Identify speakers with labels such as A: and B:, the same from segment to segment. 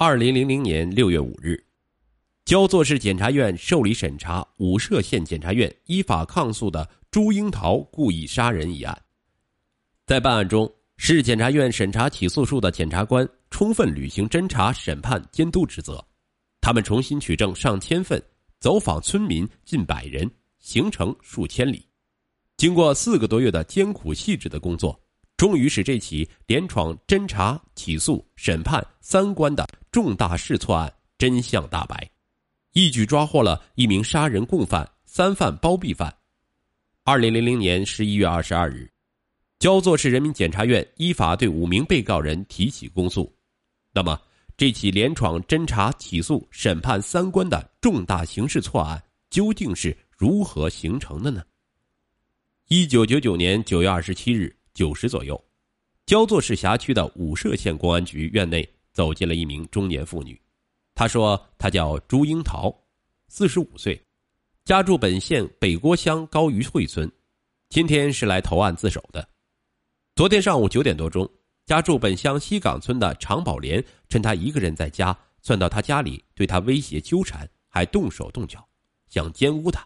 A: 二零零零年六月五日，焦作市检察院受理审查武涉县检察院依法抗诉的朱英桃故意杀人一案。在办案中，市检察院审查起诉书的检察官充分履行侦查、审判、监督职责，他们重新取证上千份，走访村民近百人，行程数千里，经过四个多月的艰苦细致的工作。终于使这起连闯侦查、起诉、审判三关的重大试错案真相大白，一举抓获了一名杀人共犯、三犯包庇犯。二零零零年十一月二十二日，焦作市人民检察院依法对五名被告人提起公诉。那么，这起连闯侦查、起诉、审判三关的重大刑事错案究竟是如何形成的呢？一九九九年九月二十七日。九时左右，焦作市辖区的武涉县公安局院内走进了一名中年妇女。她说：“她叫朱英桃，四十五岁，家住本县北郭乡高鱼会村，今天是来投案自首的。昨天上午九点多钟，家住本乡西岗村的常宝莲趁她一个人在家，窜到她家里，对她威胁纠缠，还动手动脚，想奸污她，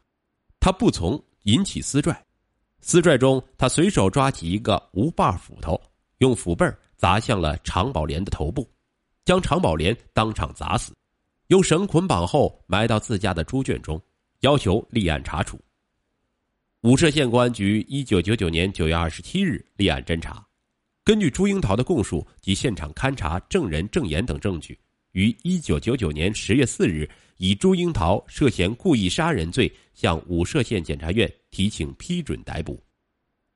A: 她不从，引起私拽。”撕拽中，他随手抓起一个无把斧头，用斧背砸向了常宝莲的头部，将常宝莲当场砸死，用绳捆绑后埋到自家的猪圈中，要求立案查处。武涉县公安局一九九九年九月二十七日立案侦查，根据朱樱桃的供述及现场勘查、证人证言等证据，于一九九九年十月四日。以朱樱桃涉嫌故意杀人罪，向武涉县检察院提请批准逮捕。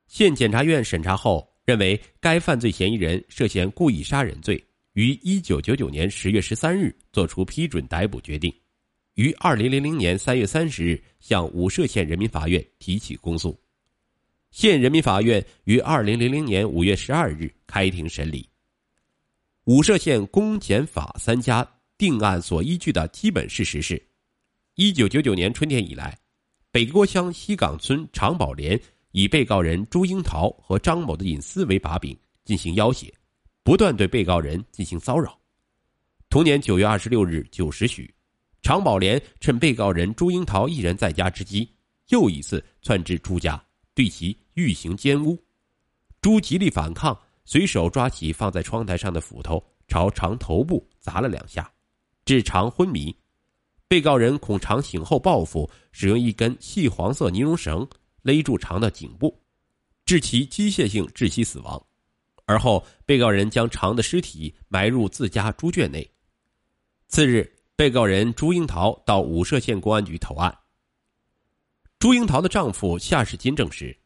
A: 县检察院审查后认为，该犯罪嫌疑人涉嫌故意杀人罪，于一九九九年十月十三日作出批准逮捕决定，于二零零零年三月三十日向武涉县人民法院提起公诉。县人民法院于二零零零年五月十二日开庭审理。武涉县公检法三家。定案所依据的基本事实是：一九九九年春天以来，北郭乡西岗村常宝莲以被告人朱英桃和张某的隐私为把柄进行要挟，不断对被告人进行骚扰。同年九月二十六日九时许，常宝莲趁被告人朱英桃一人在家之机，又一次窜至朱家，对其欲行奸污。朱极力反抗，随手抓起放在窗台上的斧头，朝常头部砸了两下。致常昏迷，被告人恐常醒后报复，使用一根细黄色尼龙绳勒住常的颈部，致其机械性窒息死亡。而后，被告人将常的尸体埋入自家猪圈内。次日，被告人朱英桃到武涉县公安局投案。朱英桃的丈夫夏世金证实，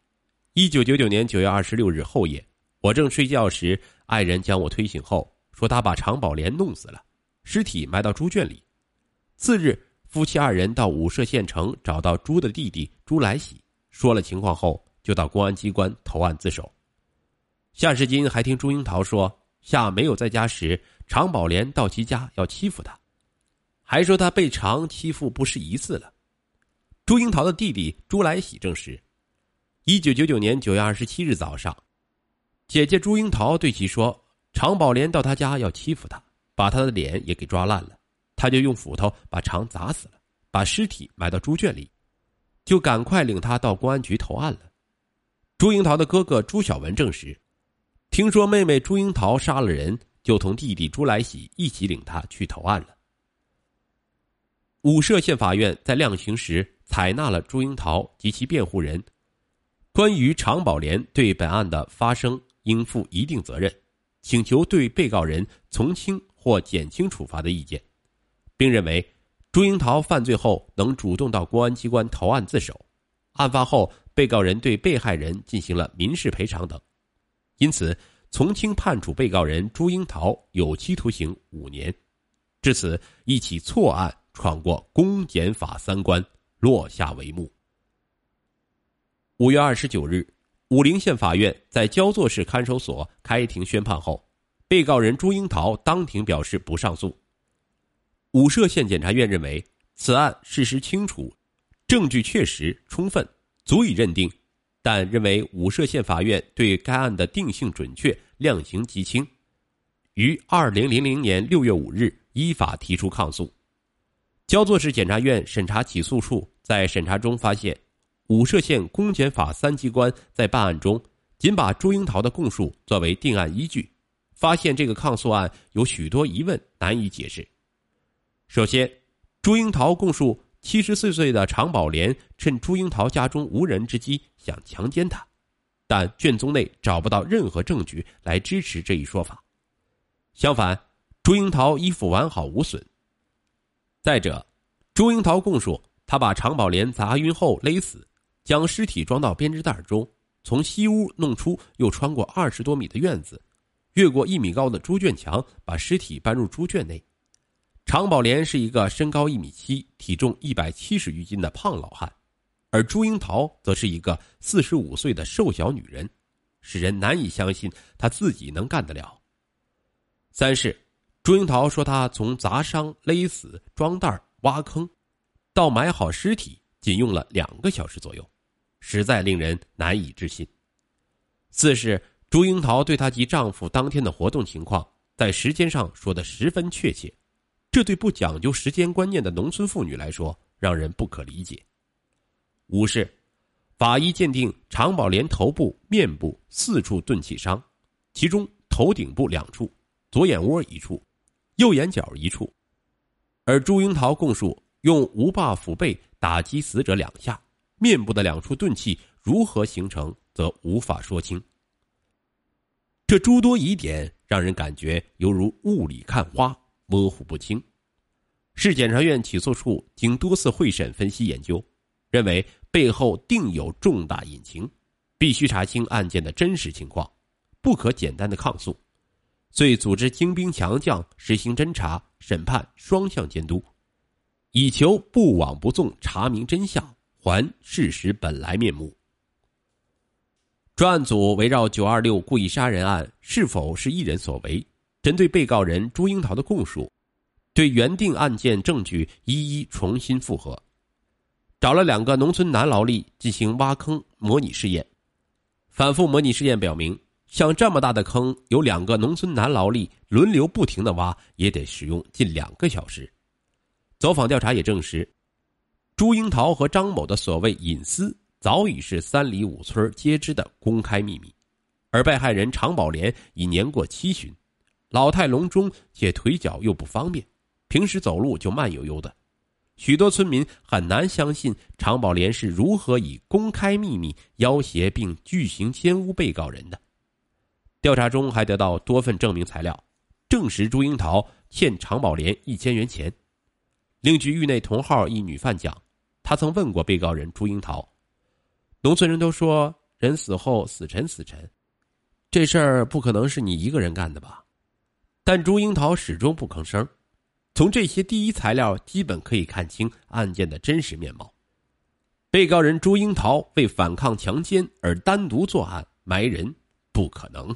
A: 一九九九年九月二十六日后夜，我正睡觉时，爱人将我推醒后，说他把常宝莲弄死了。尸体埋到猪圈里。次日，夫妻二人到武涉县城找到朱的弟弟朱来喜，说了情况后，就到公安机关投案自首。夏世金还听朱英桃说，夏没有在家时，常宝莲到其家要欺负他，还说他被常欺负不是一次了。朱英桃的弟弟朱来喜证实，一九九九年九月二十七日早上，姐姐朱英桃对其说，常宝莲到他家要欺负他。把他的脸也给抓烂了，他就用斧头把常砸死了，把尸体埋到猪圈里，就赶快领他到公安局投案了。朱英桃的哥哥朱小文证实，听说妹妹朱英桃杀了人，就同弟弟朱来喜一起领他去投案了。武涉县法院在量刑时采纳了朱英桃及其辩护人关于常宝莲对本案的发生应负一定责任，请求对被告人从轻。或减轻处罚的意见，并认为朱英桃犯罪后能主动到公安机关投案自首，案发后被告人对被害人进行了民事赔偿等，因此从轻判处被告人朱英桃有期徒刑五年。至此，一起错案闯过公检法三关落下帷幕。五月二十九日，武陵县法院在焦作市看守所开庭宣判后。被告人朱英桃当庭表示不上诉。武涉县检察院认为此案事实清楚，证据确实充分，足以认定，但认为武涉县法院对该案的定性准确，量刑极轻，于二零零零年六月五日依法提出抗诉。焦作市检察院审查起诉处在审查中发现，武涉县公检法三机关在办案中仅把朱樱桃的供述作为定案依据，发现这个抗诉案有许多疑问难以解释。首先，朱英桃供述七十四岁的常宝莲趁朱英桃家中无人之机想强奸她，但卷宗内找不到任何证据来支持这一说法。相反，朱英桃衣服完好无损。再者，朱樱桃供述，他把常宝莲砸晕后勒死，将尸体装到编织袋中，从西屋弄出，又穿过二十多米的院子，越过一米高的猪圈墙，把尸体搬入猪圈内。常宝莲是一个身高一米七、体重一百七十余斤的胖老汉，而朱英桃则是一个四十五岁的瘦小女人，使人难以相信她自己能干得了。三是。朱英桃说：“她从砸伤、勒死、装袋、挖坑，到埋好尸体，仅用了两个小时左右，实在令人难以置信。”四是朱英桃对她及丈夫当天的活动情况，在时间上说的十分确切，这对不讲究时间观念的农村妇女来说，让人不可理解。五是法医鉴定常宝莲头部、面部四处钝器伤，其中头顶部两处，左眼窝一处。右眼角一处，而朱英桃供述用无把斧背打击死者两下，面部的两处钝器如何形成，则无法说清。这诸多疑点让人感觉犹如雾里看花，模糊不清。市检察院起诉处经多次会审、分析、研究，认为背后定有重大隐情，必须查清案件的真实情况，不可简单的抗诉。遂组织精兵强将，实行侦查、审判双向监督，以求不枉不纵，查明真相，还事实本来面目。专案组围绕“九二六”故意杀人案是否是一人所为，针对被告人朱英桃的供述，对原定案件证据一一重新复核，找了两个农村男劳力进行挖坑模拟试验，反复模拟试验表明。像这么大的坑，有两个农村男劳力轮流不停的挖，也得使用近两个小时。走访调查也证实，朱英桃和张某的所谓隐私，早已是三里五村皆知的公开秘密。而被害人常宝莲已年过七旬，老态龙钟，且腿脚又不方便，平时走路就慢悠悠的。许多村民很难相信常宝莲是如何以公开秘密要挟并巨行奸污被告人的。调查中还得到多份证明材料，证实朱英桃欠常宝莲一千元钱。另据狱内同号一女犯讲，她曾问过被告人朱英桃：“农村人都说人死后死沉死沉，这事儿不可能是你一个人干的吧？”但朱樱桃始终不吭声。从这些第一材料，基本可以看清案件的真实面貌。被告人朱樱桃为反抗强奸而单独作案埋人，不可能。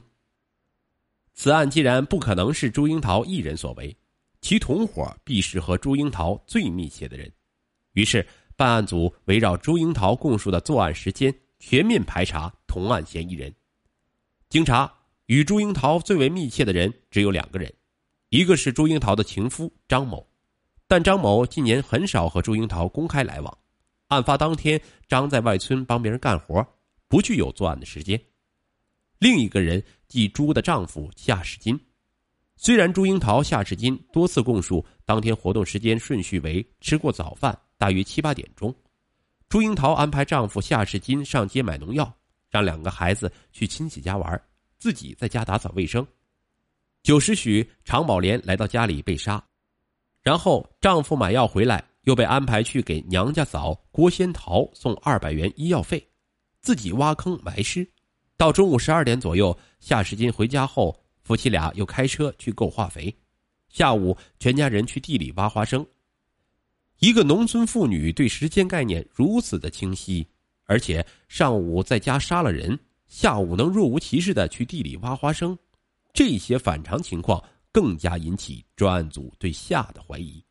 A: 此案既然不可能是朱樱桃一人所为，其同伙必是和朱樱桃最密切的人。于是，办案组围绕朱樱桃供述的作案时间，全面排查同案嫌疑人。经查，与朱英桃最为密切的人只有两个人，一个是朱英桃的情夫张某，但张某近年很少和朱英桃公开来往。案发当天，张在外村帮别人干活，不具有作案的时间。另一个人即朱的丈夫夏世金，虽然朱英桃、夏世金多次供述当天活动时间顺序为吃过早饭，大约七八点钟，朱英桃安排丈夫夏世金上街买农药，让两个孩子去亲戚家玩，自己在家打扫卫生。九时许，常宝莲来到家里被杀，然后丈夫买药回来，又被安排去给娘家嫂郭仙桃送二百元医药费，自己挖坑埋尸。到中午十二点左右，夏时金回家后，夫妻俩又开车去购化肥。下午，全家人去地里挖花生。一个农村妇女对时间概念如此的清晰，而且上午在家杀了人，下午能若无其事的去地里挖花生，这些反常情况更加引起专案组对夏的怀疑。